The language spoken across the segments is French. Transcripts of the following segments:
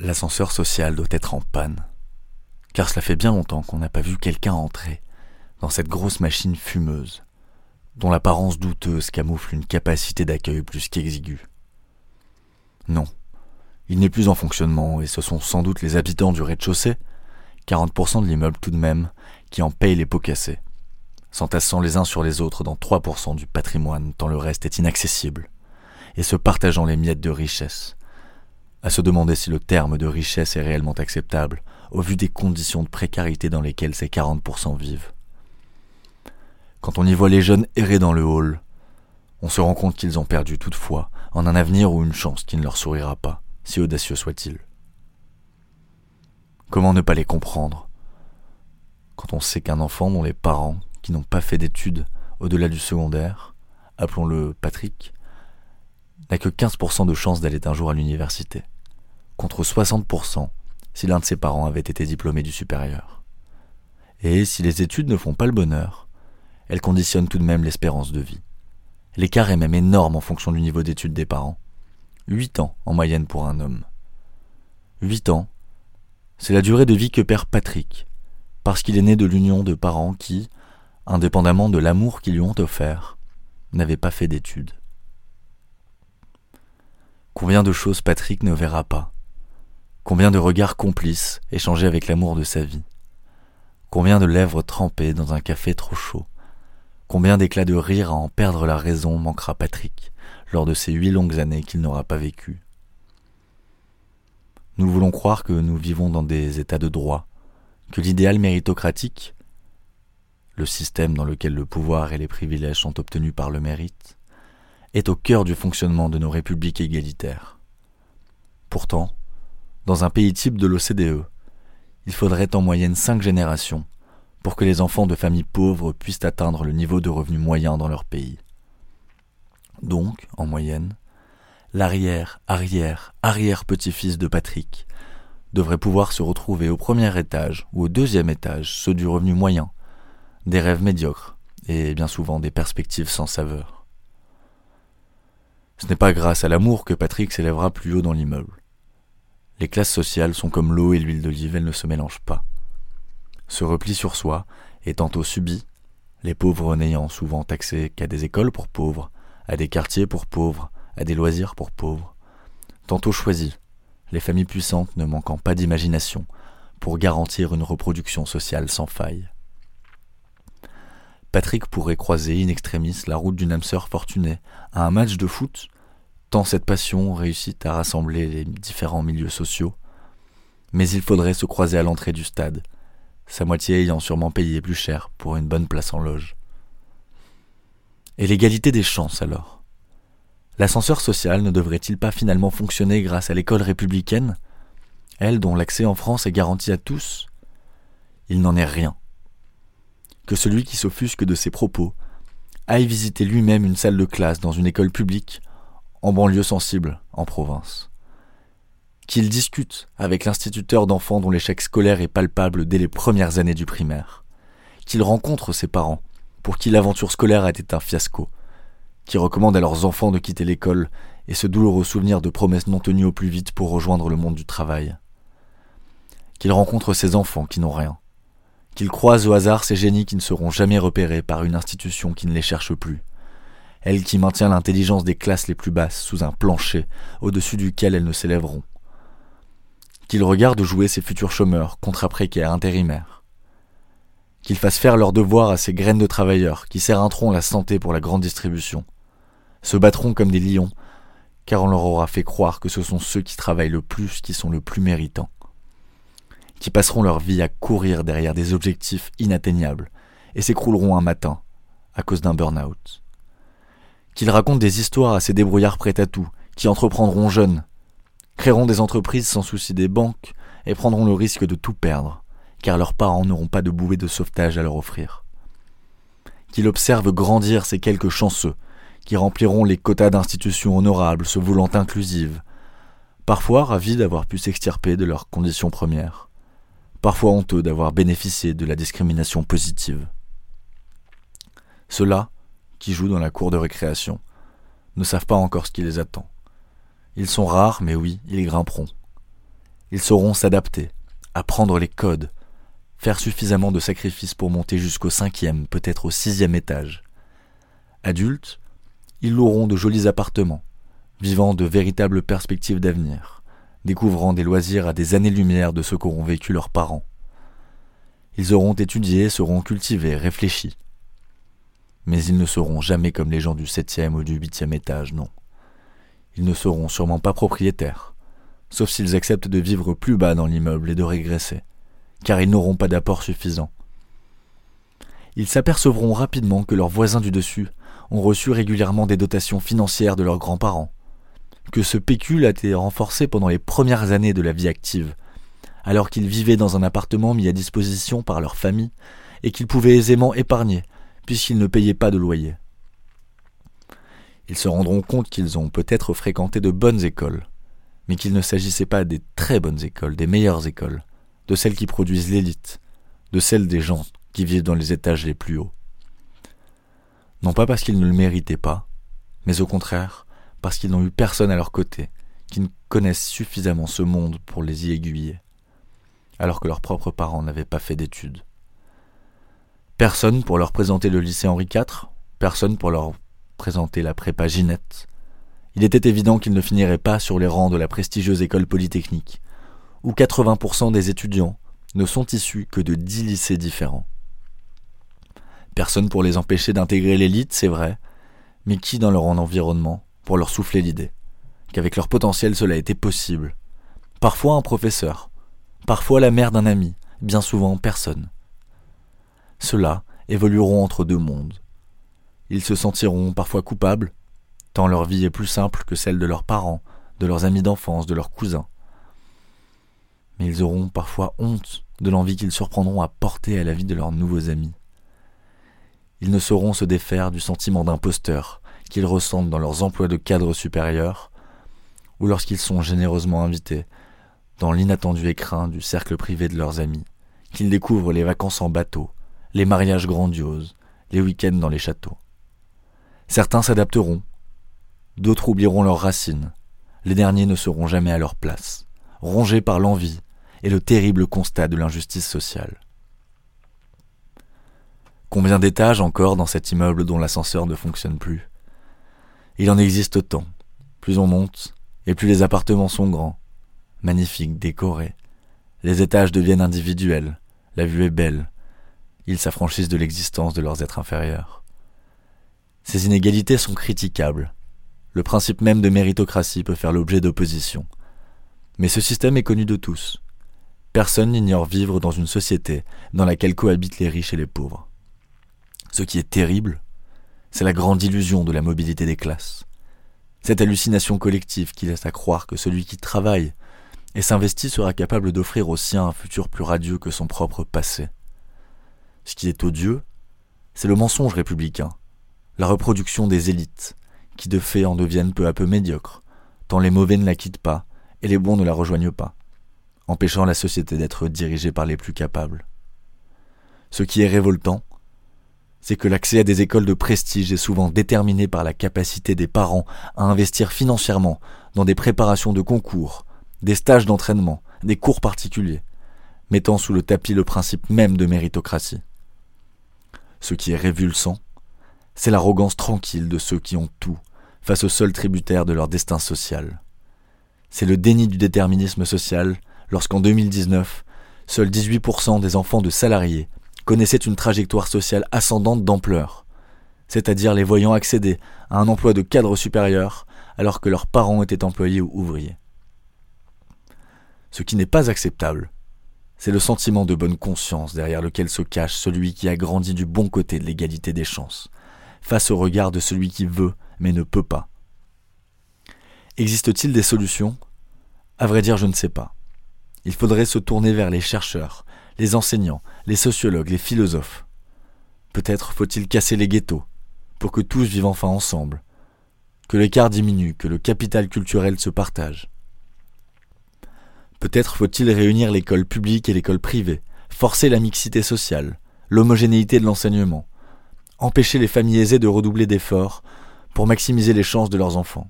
L'ascenseur social doit être en panne, car cela fait bien longtemps qu'on n'a pas vu quelqu'un entrer dans cette grosse machine fumeuse, dont l'apparence douteuse camoufle une capacité d'accueil plus qu'exiguë. Non, il n'est plus en fonctionnement, et ce sont sans doute les habitants du rez-de-chaussée, 40% de l'immeuble tout de même, qui en payent les pots cassés, s'entassant les uns sur les autres dans 3% du patrimoine tant le reste est inaccessible, et se partageant les miettes de richesse, à se demander si le terme de richesse est réellement acceptable au vu des conditions de précarité dans lesquelles ces 40% vivent. Quand on y voit les jeunes errer dans le hall, on se rend compte qu'ils ont perdu toutefois en un avenir ou une chance qui ne leur sourira pas, si audacieux soit-il. Comment ne pas les comprendre quand on sait qu'un enfant dont les parents, qui n'ont pas fait d'études au-delà du secondaire, appelons-le Patrick, n'a que 15% de chance d'aller un jour à l'université, contre 60% si l'un de ses parents avait été diplômé du supérieur. Et si les études ne font pas le bonheur, elles conditionnent tout de même l'espérance de vie. L'écart est même énorme en fonction du niveau d'études des parents. 8 ans en moyenne pour un homme. 8 ans, c'est la durée de vie que perd Patrick, parce qu'il est né de l'union de parents qui, indépendamment de l'amour qu'ils lui ont offert, n'avaient pas fait d'études. Combien de choses Patrick ne verra pas. Combien de regards complices échangés avec l'amour de sa vie. Combien de lèvres trempées dans un café trop chaud. Combien d'éclats de rire à en perdre la raison manquera Patrick lors de ces huit longues années qu'il n'aura pas vécues. Nous voulons croire que nous vivons dans des états de droit, que l'idéal méritocratique, le système dans lequel le pouvoir et les privilèges sont obtenus par le mérite, est au cœur du fonctionnement de nos républiques égalitaires. Pourtant, dans un pays type de l'OCDE, il faudrait en moyenne cinq générations pour que les enfants de familles pauvres puissent atteindre le niveau de revenu moyen dans leur pays. Donc, en moyenne, l'arrière, arrière, arrière petit-fils de Patrick devrait pouvoir se retrouver au premier étage ou au deuxième étage, ceux du revenu moyen, des rêves médiocres et bien souvent des perspectives sans saveur. Ce n'est pas grâce à l'amour que Patrick s'élèvera plus haut dans l'immeuble. Les classes sociales sont comme l'eau et l'huile d'olive, elles ne se mélangent pas. Ce repli sur soi est tantôt subi, les pauvres n'ayant souvent accès qu'à des écoles pour pauvres, à des quartiers pour pauvres, à des loisirs pour pauvres, tantôt choisi, les familles puissantes ne manquant pas d'imagination pour garantir une reproduction sociale sans faille. Patrick pourrait croiser in extremis la route d'une âme sœur fortunée à un match de foot, tant cette passion réussit à rassembler les différents milieux sociaux. Mais il faudrait se croiser à l'entrée du stade, sa moitié ayant sûrement payé plus cher pour une bonne place en loge. Et l'égalité des chances alors? L'ascenseur social ne devrait-il pas finalement fonctionner grâce à l'école républicaine, elle dont l'accès en France est garanti à tous? Il n'en est rien que celui qui s'offusque de ses propos aille visiter lui-même une salle de classe dans une école publique, en banlieue sensible, en province. Qu'il discute avec l'instituteur d'enfants dont l'échec scolaire est palpable dès les premières années du primaire. Qu'il rencontre ses parents, pour qui l'aventure scolaire a été un fiasco. Qui recommande à leurs enfants de quitter l'école et ce douloureux souvenir de promesses non tenues au plus vite pour rejoindre le monde du travail. Qu'il rencontre ses enfants qui n'ont rien qu'il croise au hasard ces génies qui ne seront jamais repérés par une institution qui ne les cherche plus. Elle qui maintient l'intelligence des classes les plus basses sous un plancher au-dessus duquel elles ne s'élèveront. Qu'il regarde jouer ces futurs chômeurs, contrats précaires, intérimaires. Qu'il fasse faire leur devoir à ces graines de travailleurs qui serrinteront la santé pour la grande distribution. Se battront comme des lions, car on leur aura fait croire que ce sont ceux qui travaillent le plus qui sont le plus méritants qui passeront leur vie à courir derrière des objectifs inatteignables et s'écrouleront un matin à cause d'un burn-out. Qu'ils racontent des histoires à ces débrouillards prêts à tout, qui entreprendront jeunes, créeront des entreprises sans souci des banques et prendront le risque de tout perdre, car leurs parents n'auront pas de bouée de sauvetage à leur offrir. Qu'ils observent grandir ces quelques chanceux, qui rempliront les quotas d'institutions honorables se voulant inclusives, parfois ravis d'avoir pu s'extirper de leurs conditions premières parfois honteux d'avoir bénéficié de la discrimination positive. Ceux-là, qui jouent dans la cour de récréation, ne savent pas encore ce qui les attend. Ils sont rares, mais oui, ils grimperont. Ils sauront s'adapter, apprendre les codes, faire suffisamment de sacrifices pour monter jusqu'au cinquième, peut-être au sixième étage. Adultes, ils loueront de jolis appartements, vivant de véritables perspectives d'avenir, découvrant des loisirs à des années-lumière de ce qu'auront vécu leurs parents. Ils auront étudié, seront cultivés, réfléchis. Mais ils ne seront jamais comme les gens du septième ou du huitième étage, non. Ils ne seront sûrement pas propriétaires, sauf s'ils acceptent de vivre plus bas dans l'immeuble et de régresser, car ils n'auront pas d'apport suffisant. Ils s'apercevront rapidement que leurs voisins du dessus ont reçu régulièrement des dotations financières de leurs grands-parents, que ce pécule a été renforcé pendant les premières années de la vie active, alors qu'ils vivaient dans un appartement mis à disposition par leur famille et qu'ils pouvaient aisément épargner, puisqu'ils ne payaient pas de loyer. Ils se rendront compte qu'ils ont peut-être fréquenté de bonnes écoles, mais qu'il ne s'agissait pas des très bonnes écoles, des meilleures écoles, de celles qui produisent l'élite, de celles des gens qui vivent dans les étages les plus hauts. Non pas parce qu'ils ne le méritaient pas, mais au contraire parce qu'ils n'ont eu personne à leur côté, qui ne connaissent suffisamment ce monde pour les y aiguiller, alors que leurs propres parents n'avaient pas fait d'études. Personne pour leur présenter le lycée Henri IV, personne pour leur présenter la prépa Ginette. Il était évident qu'ils ne finiraient pas sur les rangs de la prestigieuse école polytechnique, où 80% des étudiants ne sont issus que de dix lycées différents. Personne pour les empêcher d'intégrer l'élite, c'est vrai, mais qui dans leur environnement pour leur souffler l'idée qu'avec leur potentiel cela était possible. Parfois un professeur, parfois la mère d'un ami, bien souvent personne. Ceux-là évolueront entre deux mondes. Ils se sentiront parfois coupables, tant leur vie est plus simple que celle de leurs parents, de leurs amis d'enfance, de leurs cousins. Mais ils auront parfois honte de l'envie qu'ils surprendront à porter à la vie de leurs nouveaux amis. Ils ne sauront se défaire du sentiment d'imposteur qu'ils ressentent dans leurs emplois de cadre supérieurs, ou lorsqu'ils sont généreusement invités dans l'inattendu écrin du cercle privé de leurs amis, qu'ils découvrent les vacances en bateau, les mariages grandioses, les week-ends dans les châteaux. Certains s'adapteront, d'autres oublieront leurs racines, les derniers ne seront jamais à leur place, rongés par l'envie et le terrible constat de l'injustice sociale. Combien d'étages encore dans cet immeuble dont l'ascenseur ne fonctionne plus? Il en existe autant. Plus on monte, et plus les appartements sont grands, magnifiques, décorés. Les étages deviennent individuels, la vue est belle. Ils s'affranchissent de l'existence de leurs êtres inférieurs. Ces inégalités sont critiquables. Le principe même de méritocratie peut faire l'objet d'opposition. Mais ce système est connu de tous. Personne n'ignore vivre dans une société dans laquelle cohabitent les riches et les pauvres. Ce qui est terrible, c'est la grande illusion de la mobilité des classes. Cette hallucination collective qui laisse à croire que celui qui travaille et s'investit sera capable d'offrir aux siens un futur plus radieux que son propre passé. Ce qui est odieux, c'est le mensonge républicain, la reproduction des élites, qui de fait en deviennent peu à peu médiocres, tant les mauvais ne la quittent pas et les bons ne la rejoignent pas, empêchant la société d'être dirigée par les plus capables. Ce qui est révoltant, c'est que l'accès à des écoles de prestige est souvent déterminé par la capacité des parents à investir financièrement dans des préparations de concours, des stages d'entraînement, des cours particuliers, mettant sous le tapis le principe même de méritocratie. Ce qui est révulsant, c'est l'arrogance tranquille de ceux qui ont tout face aux seuls tributaires de leur destin social. C'est le déni du déterminisme social lorsqu'en 2019, seuls 18% des enfants de salariés connaissaient une trajectoire sociale ascendante d'ampleur, c'est-à-dire les voyant accéder à un emploi de cadre supérieur alors que leurs parents étaient employés ou ouvriers. Ce qui n'est pas acceptable, c'est le sentiment de bonne conscience derrière lequel se cache celui qui a grandi du bon côté de l'égalité des chances, face au regard de celui qui veut mais ne peut pas. Existe-t-il des solutions? À vrai dire, je ne sais pas. Il faudrait se tourner vers les chercheurs, les enseignants, les sociologues, les philosophes. Peut-être faut-il casser les ghettos, pour que tous vivent enfin ensemble, que l'écart diminue, que le capital culturel se partage. Peut-être faut-il réunir l'école publique et l'école privée, forcer la mixité sociale, l'homogénéité de l'enseignement, empêcher les familles aisées de redoubler d'efforts pour maximiser les chances de leurs enfants.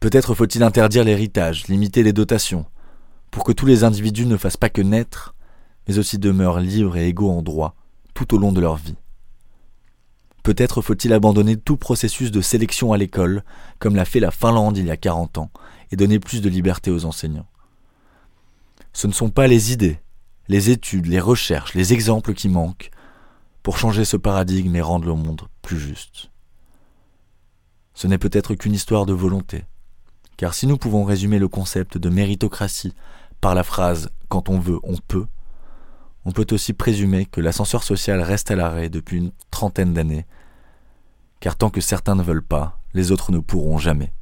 Peut-être faut-il interdire l'héritage, limiter les dotations, pour que tous les individus ne fassent pas que naître, mais aussi demeurent libres et égaux en droit tout au long de leur vie. Peut-être faut-il abandonner tout processus de sélection à l'école, comme l'a fait la Finlande il y a 40 ans, et donner plus de liberté aux enseignants. Ce ne sont pas les idées, les études, les recherches, les exemples qui manquent pour changer ce paradigme et rendre le monde plus juste. Ce n'est peut-être qu'une histoire de volonté, car si nous pouvons résumer le concept de méritocratie par la phrase Quand on veut, on peut, on peut aussi présumer que l'ascenseur social reste à l'arrêt depuis une trentaine d'années, car tant que certains ne veulent pas, les autres ne pourront jamais.